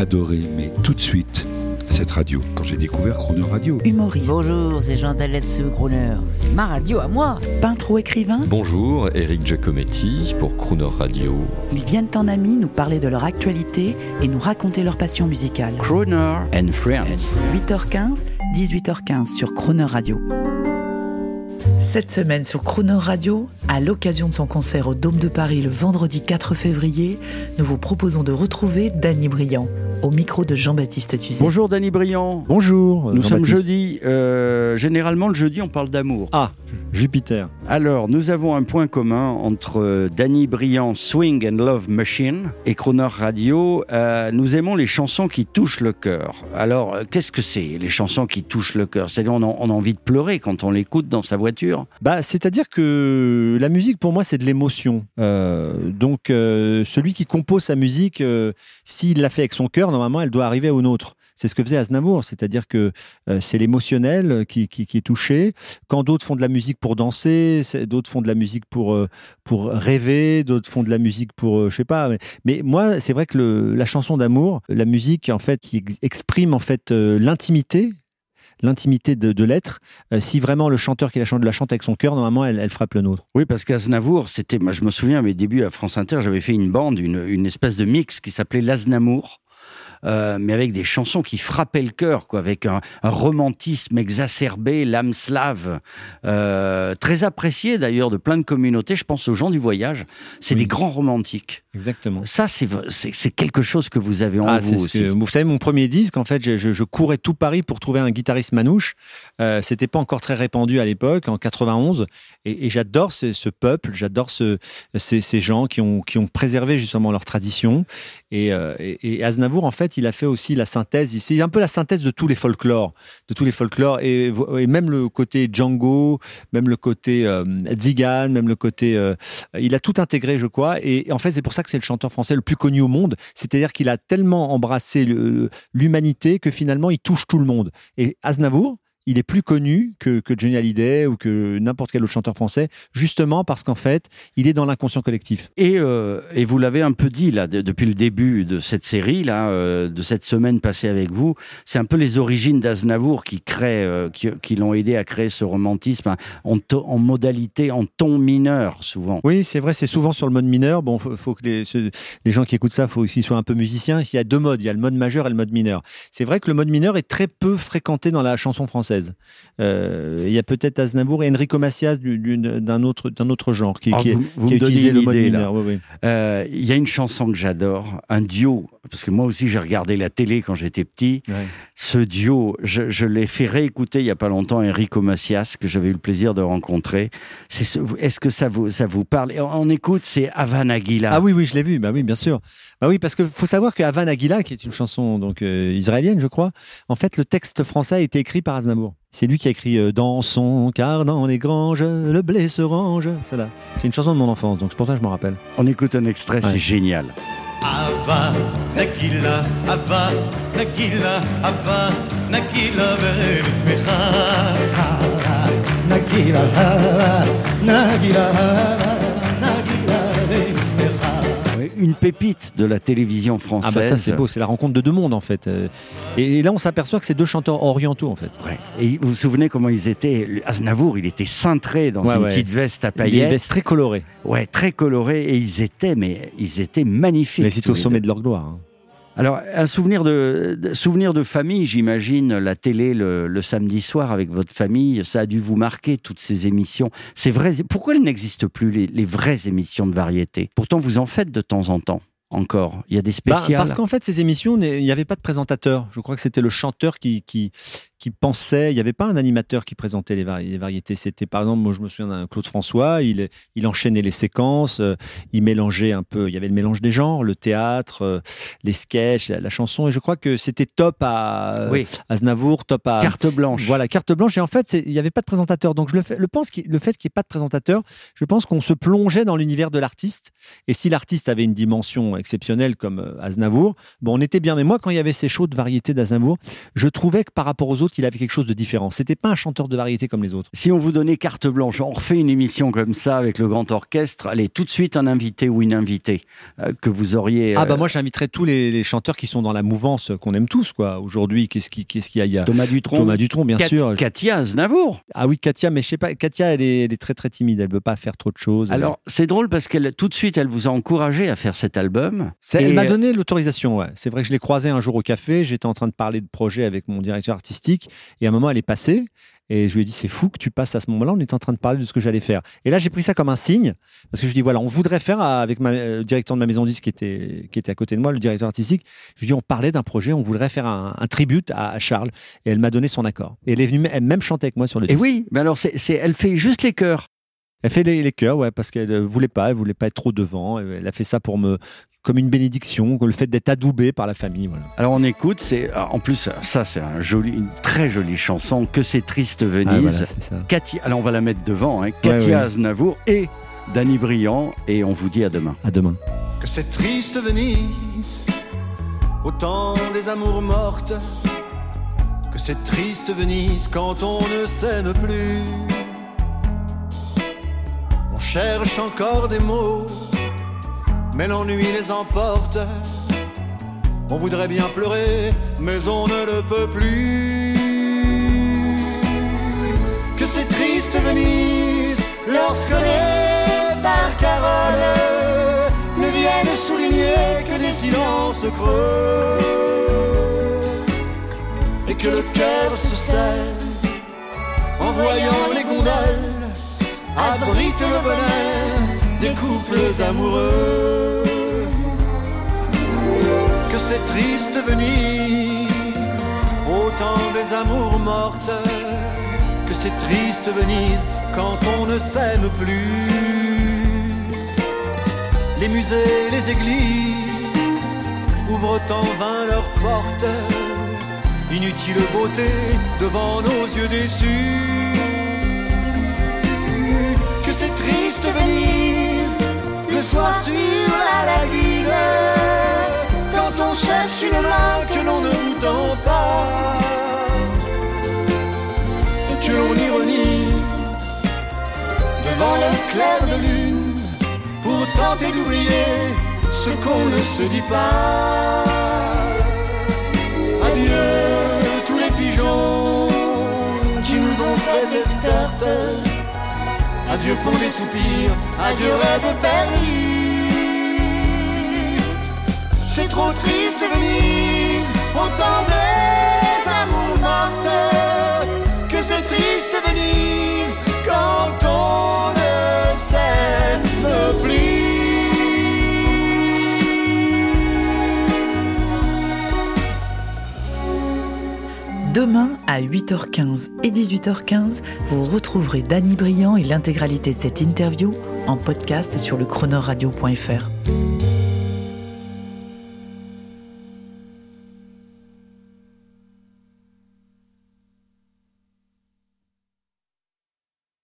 adoré, mais tout de suite, cette radio, quand j'ai découvert Chrono Radio. Humoriste, Bonjour, c'est Jean Daletsu Crooner. C'est ma radio à moi. peintre ou écrivain, Bonjour, Eric Giacometti pour Crooner Radio. ils viennent en amis nous parler de leur actualité et nous raconter leur passion musicale. Crooner and Friends. 8h15, 18h15 sur Croner Radio. Cette semaine sur Croner Radio, à l'occasion de son concert au Dôme de Paris le vendredi 4 février, nous vous proposons de retrouver Danny Briand au micro de Jean-Baptiste Tuzet. Bonjour Danny Briand. Bonjour. Nous sommes jeudi. euh, généralement, le jeudi, on parle d'amour. Ah, Jupiter. Alors, nous avons un point commun entre euh, Danny Briand, Swing and Love Machine, et Croner Radio. Euh, nous aimons les chansons qui touchent le cœur. Alors, euh, qu'est-ce que c'est, les chansons qui touchent le cœur? C'est-à-dire, on, a- envie de pleurer quand on l'écoute dans sa voiture? Bah, c'est-à-dire que la musique, pour moi, c'est de l'émotion. Donc, celui qui compose sa musique, s'il l'a fait avec son cœur, normalement, elle doit arriver au nôtre. C'est ce que faisait Aznavour, c'est-à-dire que euh, c'est l'émotionnel qui, qui, est touché. Quand d'autres font de la musique pour danser, d'autres font de la musique pour euh, pour rêver, d'autres font de la musique pour, euh, je sais pas. Mais, moi, c'est vrai que la chanson d'amour, la musique en fait qui ex- exprime en fait euh, l'intimité, l'intimité de, l'être. Euh, si vraiment le chanteur qui la chante la chante avec son cœur, normalement, elle, elle frappe le nôtre. Oui, parce qu'Aznavour, c'était, moi, je me souviens à mes débuts à France Inter, j'avais fait une bande, une, une espèce de mix qui s'appelait l'Aznamour. Euh, mais avec des chansons qui frappaient le cœur, quoi, avec un, un romantisme exacerbé, l'âme slave, euh, très apprécié d'ailleurs de plein de communautés. Je pense aux gens du voyage. C'est Oui. des grands romantiques. Exactement. Ça, c'est quelque chose que vous avez en Ah, vous aussi. que, vous savez, mon premier disque, en fait, je, je- je courais tout Paris pour trouver un guitariste manouche. Euh, C'était pas encore très répandu à l'époque, en 91. Et, et j'adore ce, ce peuple, j'adore ce, ces, ces gens qui ont, qui ont préservé justement leur tradition. Et, euh, et, et Aznavour, en fait, il a fait aussi la synthèse. C'est un peu la synthèse de tous les folklores, de tous les folklores, et, et même le côté Django, même le côté euh, Zigan, même le côté. euh, il a tout intégré, je crois. Et en fait, c'est pour ça que c'est le chanteur français le plus connu au monde. C'est-à-dire qu'il a tellement embrassé l'humanité que finalement, il touche tout le monde. Et Aznavour, il est plus connu que, que Johnny Hallyday ou que n'importe quel autre chanteur français, justement parce qu'en fait, il est dans l'inconscient collectif. Et, euh, et vous l'avez un peu dit là de- depuis le début de cette série là, euh, de cette semaine passée avec vous, c'est un peu les origines d'Aznavour qui créent, euh, qui, qui l'ont aidé à créer ce romantisme hein, en, modalité, en ton mineur souvent. Oui, c'est vrai, c'est souvent sur le mode mineur. Bon, faut, faut que les, ceux- les gens qui écoutent ça, faut qu'ils soient un peu musiciens. Il y a deux modes, il y a le mode majeur et le mode mineur. C'est vrai que le mode mineur est très peu fréquenté dans la chanson française. Euh, il y a peut-être Aznavour et Enrico Macias du- du- d'un autre, d'un autre genre qui, Alors, qui, vous, vous qui a utilisé le mode mineur. Oui, oui. Euh, Il y a une chanson que j'adore, un duo, parce que moi aussi j'ai regardé la télé quand j'étais petit. Ouais. Ce duo, je, je l'ai fait réécouter il y a pas longtemps, Enrico Macias, que j'avais eu le plaisir de rencontrer. Ce- Est-ce que ça vous, ça vous parle? On, on écoute, c'est Havana Aguila. Ah oui, oui, je l'ai vu. Bah oui, bien sûr. Bah oui, parce que faut savoir que Havan Aguila, qui est une chanson donc euh, israélienne, je crois, en fait, le texte français a été écrit par Aznavour. C'est lui qui a écrit euh, Dans son car dans les granges, le blé se range. C'est une chanson de mon enfance, donc c'est pour ça que je m'en rappelle. On écoute un extrait, c'est génial. Une pépite de la télévision Ah française. bah ça c'est beau, c'est la rencontre de deux mondes en fait. Et, et là on s'aperçoit que c'est deux chanteurs orientaux en fait. Ouais. Et vous vous souvenez comment ils étaient? Aznavour, il était cintré dans Ouais, une ouais. petite veste à paillettes. vestes très colorées. Ouais, très coloré et ils étaient, mais ils étaient magnifiques. Mais tous au sommet de leur gloire. hein. Alors, un souvenir de, de- souvenir de famille, j'imagine, la télé le, le samedi soir avec votre famille, ça a dû vous marquer toutes ces émissions. C'est vrai. Pourquoi elles n'existent plus les, les vraies émissions de variété? Pourtant, vous en faites de temps en temps. Encore, il y a des Bah, spéciales. parce qu'en fait, ces émissions, il n'y avait pas de présentateur. Je crois que c'était le chanteur qui, qui, qui pensait. Il n'y avait pas un animateur qui présentait les, vari- les variétés. C'était, par exemple, moi, je me souviens d'un Claude François. Il, il enchaînait les séquences. euh, il mélangeait un peu. Il y avait le mélange des genres, le théâtre, euh, les sketchs, la, la chanson. Et je crois que c'était top à oui, Aznavour, top à. carte blanche. Voilà, carte blanche. Et en fait, il n'y avait pas de présentateur. Donc, je le, fais, le, pense le fait qu'il n'y ait pas de présentateur, je pense qu'on se plongeait dans l'univers de l'artiste. Et si l'artiste avait une dimension exceptionnelle comme euh, Aznavour, bon, on était bien. Mais moi, quand il y avait ces shows de variété d'Aznavour, je trouvais que par rapport aux autres il avait quelque chose de différent. C'était pas un chanteur de variété comme les autres. Si on vous donnait carte blanche, on refait une émission comme ça avec le grand orchestre, allez, tout de suite un invité ou une invitée euh, que vous auriez. Ah bah euh, moi j'inviterais tous les, les chanteurs qui sont dans la mouvance qu'on aime tous quoi. Aujourd'hui, qu'est-ce qui qu'est-ce qu'il y a? Thomas Dutronc. Thomas Dutronc bien Kat- sûr. Katia Aznavour. Ah oui, Katia, mais je sais pas, Katia elle est, elle est très très timide, elle veut pas faire trop de choses. Alors, c'est drôle parce qu'elle, tout de suite, elle vous a encouragé à faire cet album. Et, elle m'a euh, donné l'autorisation, ouais. C'est vrai que je l'ai croisée un jour au café, j'étais en train de parler de projet avec mon directeur artistique, et à un moment, elle est passée, et je lui ai dit, c'est fou que tu passes à ce moment-là, on était en train de parler de ce que j'allais faire. Et là, j'ai pris ça comme un signe, parce que je lui dis, voilà, on voudrait faire avec ma, euh, le directeur de ma maison disque qui était, qui était à côté de moi, le directeur artistique, je lui dis, on parlait d'un projet, on voudrait faire un, un tribute à, à Charles, et elle m'a donné son accord. Et elle est venue, elle même chanter avec moi sur le Et disque. oui, mais alors, c'est, elle fait juste les chœurs. Elle fait les, les chœurs, ouais, parce qu'elle euh, voulait pas, elle voulait pas être trop devant. Elle a fait ça pour me, comme une bénédiction, que le fait d'être adoubé par la famille. Voilà. Alors, on écoute, c'est, en plus, ça, c'est un joli, une très jolie chanson, Que c'est triste Venise. Ah, voilà, c'est ça. Katia, alors on va la mettre devant, hein, Katia ouais. Aznavour et Danny Briand, et on vous dit à demain. À demain. que cette triste Venise, au temps des amours mortes, que cette triste Venise quand on ne s'aime plus. On cherche encore des mots, mais l'ennui les emporte. On voudrait bien pleurer, mais on ne le peut plus. Que c'est triste Venise, lorsque les barcaroles ne viennent souligner que des silences creux. Et que le cœur se serre en voyant les gondoles abrite le bonheur des couples amoureux. Que c'est triste Venise, au temps des amours mortes, que c'est triste Venise quand on ne s'aime plus. Les musées, les églises ouvrent en vain leurs portes, inutile beauté devant nos yeux déçus. Le soir sur la lagune, quand on cherche une main que l'on ne tend pas, et que l'on ironise devant le clair de lune, pour tenter d'oublier ce qu'on ne se dit pas. Adieu tous les pigeons qui nous ont fait escorte. Adieu pour les soupirs, adieu rêve perdu. C'est trop triste Venise, au temps Demain, à 8h15 et 18h15, vous retrouverez Danny Briand et l'intégralité de cette interview en podcast sur le chronoradio.fr.